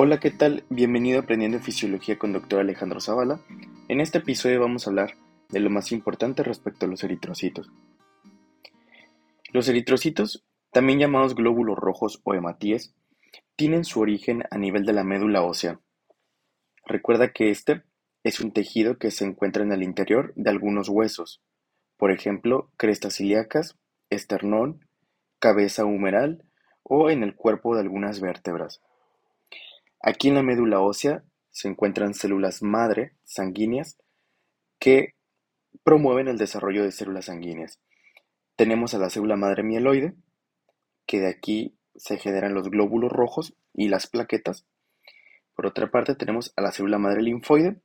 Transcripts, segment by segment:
Hola, ¿qué tal? Bienvenido a Aprendiendo Fisiología con Dr. Alejandro Zavala. En este episodio vamos a hablar de lo más importante respecto a los eritrocitos. Los eritrocitos, también llamados glóbulos rojos o hematíes, tienen su origen a nivel de la médula ósea. Recuerda que este es un tejido que se encuentra en el interior de algunos huesos, por ejemplo, crestas ilíacas, esternón, cabeza humeral o en el cuerpo de algunas vértebras. Aquí en la médula ósea se encuentran células madre sanguíneas que promueven el desarrollo de células sanguíneas. Tenemos a la célula madre mieloide, que de aquí se generan los glóbulos rojos y las plaquetas. Por otra parte tenemos a la célula madre linfoide,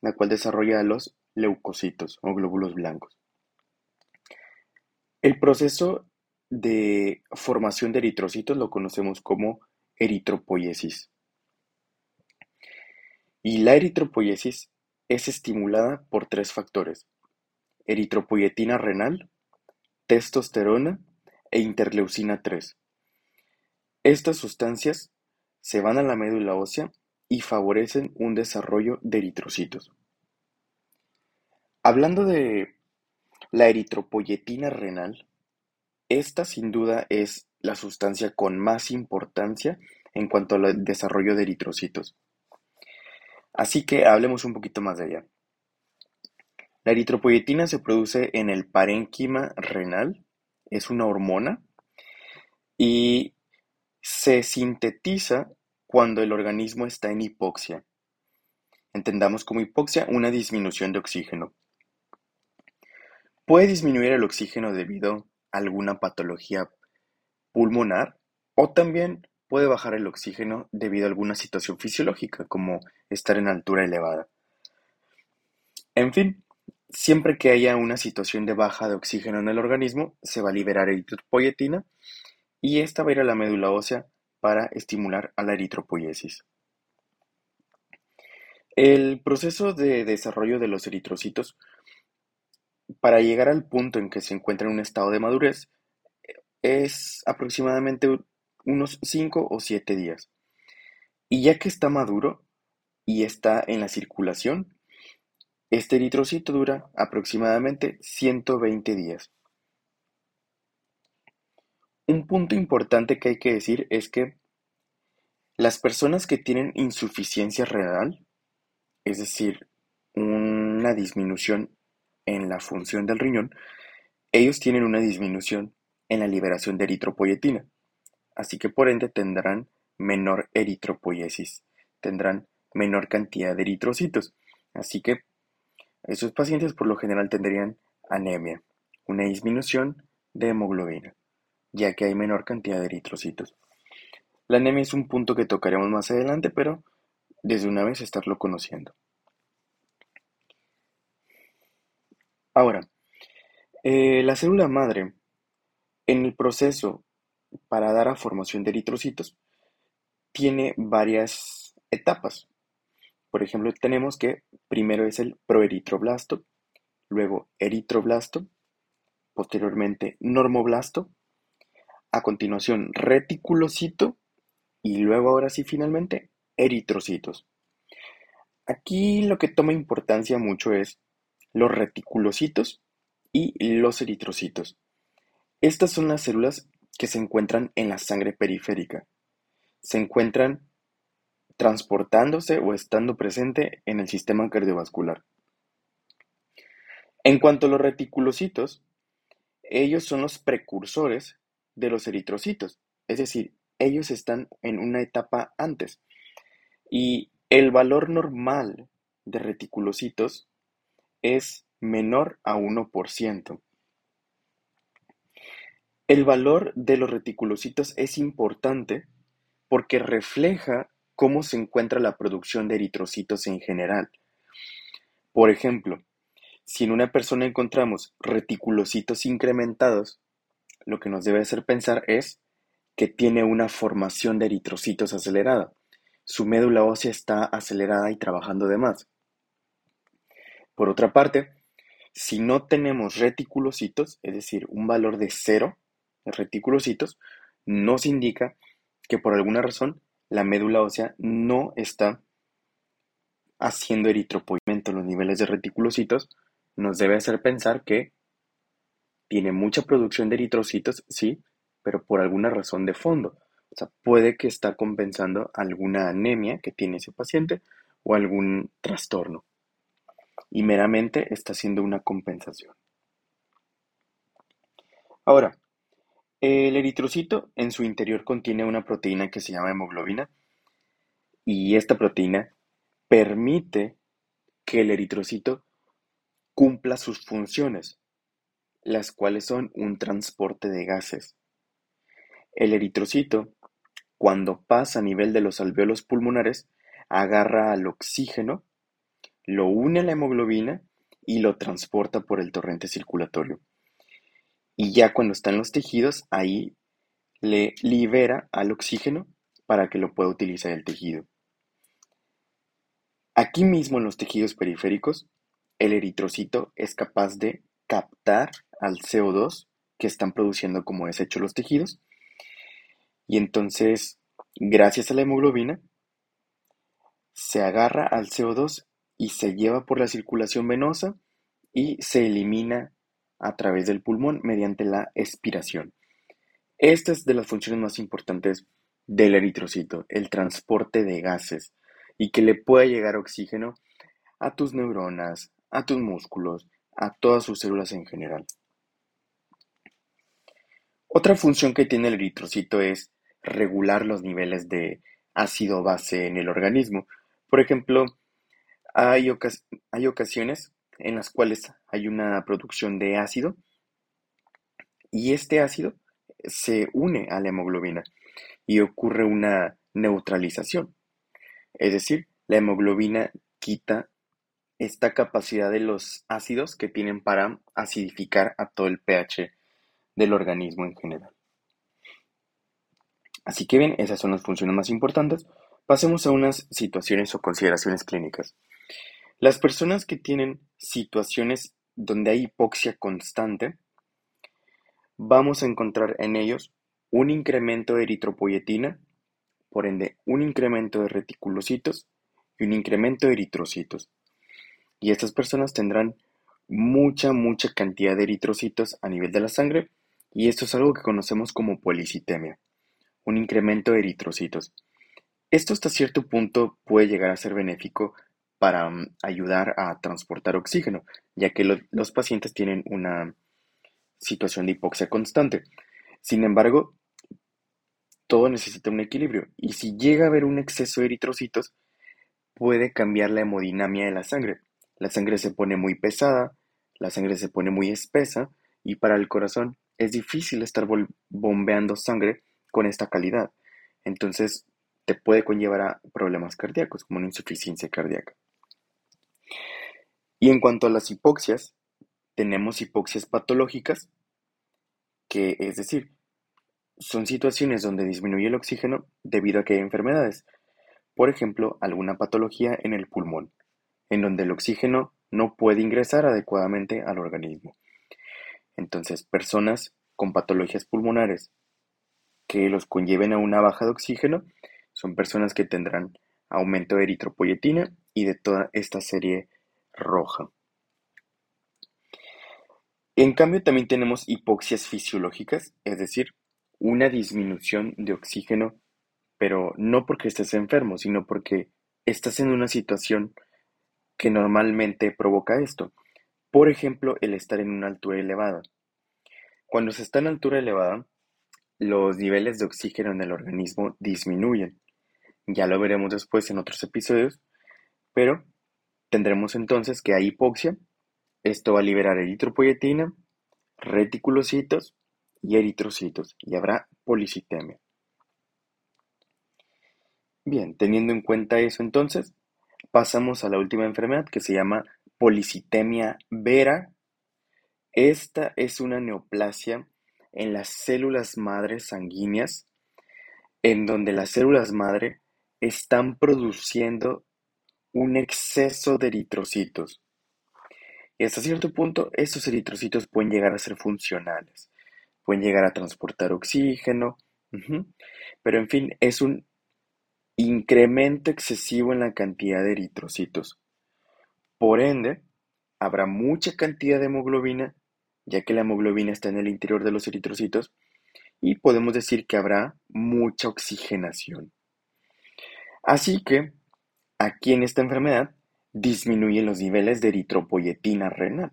la cual desarrolla los leucocitos o glóbulos blancos. El proceso de formación de eritrocitos lo conocemos como eritropoiesis. Y la eritropoiesis es estimulada por tres factores: eritropoyetina renal, testosterona e interleucina 3. Estas sustancias se van a la médula ósea y favorecen un desarrollo de eritrocitos. Hablando de la eritropoyetina renal, esta sin duda es la sustancia con más importancia en cuanto al desarrollo de eritrocitos. Así que hablemos un poquito más de ella. La eritropoyetina se produce en el parénquima renal, es una hormona y se sintetiza cuando el organismo está en hipoxia. Entendamos como hipoxia una disminución de oxígeno. Puede disminuir el oxígeno debido a alguna patología pulmonar o también puede bajar el oxígeno debido a alguna situación fisiológica, como estar en altura elevada. En fin, siempre que haya una situación de baja de oxígeno en el organismo, se va a liberar eritropoyetina y esta va a ir a la médula ósea para estimular a la eritropoiesis. El proceso de desarrollo de los eritrocitos, para llegar al punto en que se encuentra en un estado de madurez, es aproximadamente unos 5 o 7 días. Y ya que está maduro y está en la circulación, este eritrocito dura aproximadamente 120 días. Un punto importante que hay que decir es que las personas que tienen insuficiencia renal, es decir, una disminución en la función del riñón, ellos tienen una disminución en la liberación de eritropoyetina así que por ende tendrán menor eritropoiesis, tendrán menor cantidad de eritrocitos. Así que esos pacientes por lo general tendrían anemia, una disminución de hemoglobina, ya que hay menor cantidad de eritrocitos. La anemia es un punto que tocaremos más adelante, pero desde una vez estarlo conociendo. Ahora, eh, la célula madre, en el proceso para dar a formación de eritrocitos tiene varias etapas. Por ejemplo, tenemos que primero es el proeritroblasto, luego eritroblasto, posteriormente normoblasto, a continuación reticulocito y luego ahora sí finalmente eritrocitos. Aquí lo que toma importancia mucho es los reticulocitos y los eritrocitos. Estas son las células que se encuentran en la sangre periférica. Se encuentran transportándose o estando presente en el sistema cardiovascular. En cuanto a los reticulocitos, ellos son los precursores de los eritrocitos, es decir, ellos están en una etapa antes. Y el valor normal de reticulocitos es menor a 1%. El valor de los reticulocitos es importante porque refleja cómo se encuentra la producción de eritrocitos en general. Por ejemplo, si en una persona encontramos reticulocitos incrementados, lo que nos debe hacer pensar es que tiene una formación de eritrocitos acelerada. Su médula ósea está acelerada y trabajando de más. Por otra parte, si no tenemos reticulocitos, es decir, un valor de cero, reticulocitos, nos indica que por alguna razón la médula ósea no está haciendo eritropoyamiento en los niveles de reticulocitos, nos debe hacer pensar que tiene mucha producción de eritrocitos, sí, pero por alguna razón de fondo. O sea, puede que está compensando alguna anemia que tiene ese paciente o algún trastorno. Y meramente está haciendo una compensación. Ahora, el eritrocito en su interior contiene una proteína que se llama hemoglobina y esta proteína permite que el eritrocito cumpla sus funciones, las cuales son un transporte de gases. El eritrocito, cuando pasa a nivel de los alveolos pulmonares, agarra al oxígeno, lo une a la hemoglobina y lo transporta por el torrente circulatorio. Y ya cuando está en los tejidos, ahí le libera al oxígeno para que lo pueda utilizar el tejido. Aquí mismo en los tejidos periféricos, el eritrocito es capaz de captar al CO2 que están produciendo como desecho los tejidos. Y entonces, gracias a la hemoglobina, se agarra al CO2 y se lleva por la circulación venosa y se elimina a través del pulmón mediante la expiración. Esta es de las funciones más importantes del eritrocito, el transporte de gases y que le pueda llegar oxígeno a tus neuronas, a tus músculos, a todas sus células en general. Otra función que tiene el eritrocito es regular los niveles de ácido base en el organismo. Por ejemplo, hay, hay ocasiones en las cuales hay una producción de ácido y este ácido se une a la hemoglobina y ocurre una neutralización. Es decir, la hemoglobina quita esta capacidad de los ácidos que tienen para acidificar a todo el pH del organismo en general. Así que bien, esas son las funciones más importantes. Pasemos a unas situaciones o consideraciones clínicas. Las personas que tienen situaciones donde hay hipoxia constante, vamos a encontrar en ellos un incremento de eritropoyetina, por ende un incremento de reticulocitos y un incremento de eritrocitos. Y estas personas tendrán mucha, mucha cantidad de eritrocitos a nivel de la sangre y esto es algo que conocemos como policitemia, un incremento de eritrocitos. Esto hasta cierto punto puede llegar a ser benéfico para mm, ayudar a transportar oxígeno, ya que los pacientes tienen una situación de hipoxia constante. Sin embargo, todo necesita un equilibrio y si llega a haber un exceso de eritrocitos, puede cambiar la hemodinamia de la sangre. La sangre se pone muy pesada, la sangre se pone muy espesa y para el corazón es difícil estar bombeando sangre con esta calidad. Entonces te puede conllevar a problemas cardíacos como una insuficiencia cardíaca. Y en cuanto a las hipoxias, tenemos hipoxias patológicas, que es decir, son situaciones donde disminuye el oxígeno debido a que hay enfermedades, por ejemplo, alguna patología en el pulmón, en donde el oxígeno no puede ingresar adecuadamente al organismo. Entonces, personas con patologías pulmonares que los conlleven a una baja de oxígeno son personas que tendrán aumento de eritropoyetina y de toda esta serie roja. En cambio, también tenemos hipoxias fisiológicas, es decir, una disminución de oxígeno, pero no porque estés enfermo, sino porque estás en una situación que normalmente provoca esto. Por ejemplo, el estar en una altura elevada. Cuando se está en altura elevada, los niveles de oxígeno en el organismo disminuyen. Ya lo veremos después en otros episodios, pero Tendremos entonces que hay hipoxia, esto va a liberar eritropoyetina, reticulocitos y eritrocitos y habrá policitemia. Bien, teniendo en cuenta eso entonces, pasamos a la última enfermedad que se llama policitemia vera. Esta es una neoplasia en las células madres sanguíneas, en donde las células madre están produciendo un exceso de eritrocitos. Y hasta cierto punto, estos eritrocitos pueden llegar a ser funcionales, pueden llegar a transportar oxígeno, pero en fin, es un incremento excesivo en la cantidad de eritrocitos. Por ende, habrá mucha cantidad de hemoglobina, ya que la hemoglobina está en el interior de los eritrocitos, y podemos decir que habrá mucha oxigenación. Así que, aquí en esta enfermedad, disminuyen los niveles de eritropoyetina renal.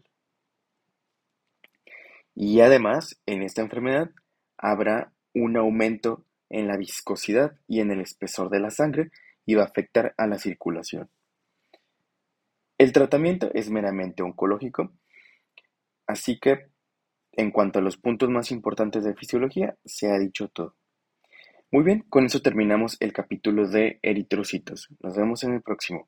Y además, en esta enfermedad habrá un aumento en la viscosidad y en el espesor de la sangre y va a afectar a la circulación. El tratamiento es meramente oncológico, así que en cuanto a los puntos más importantes de fisiología, se ha dicho todo. Muy bien, con eso terminamos el capítulo de eritrocitos. Nos vemos en el próximo.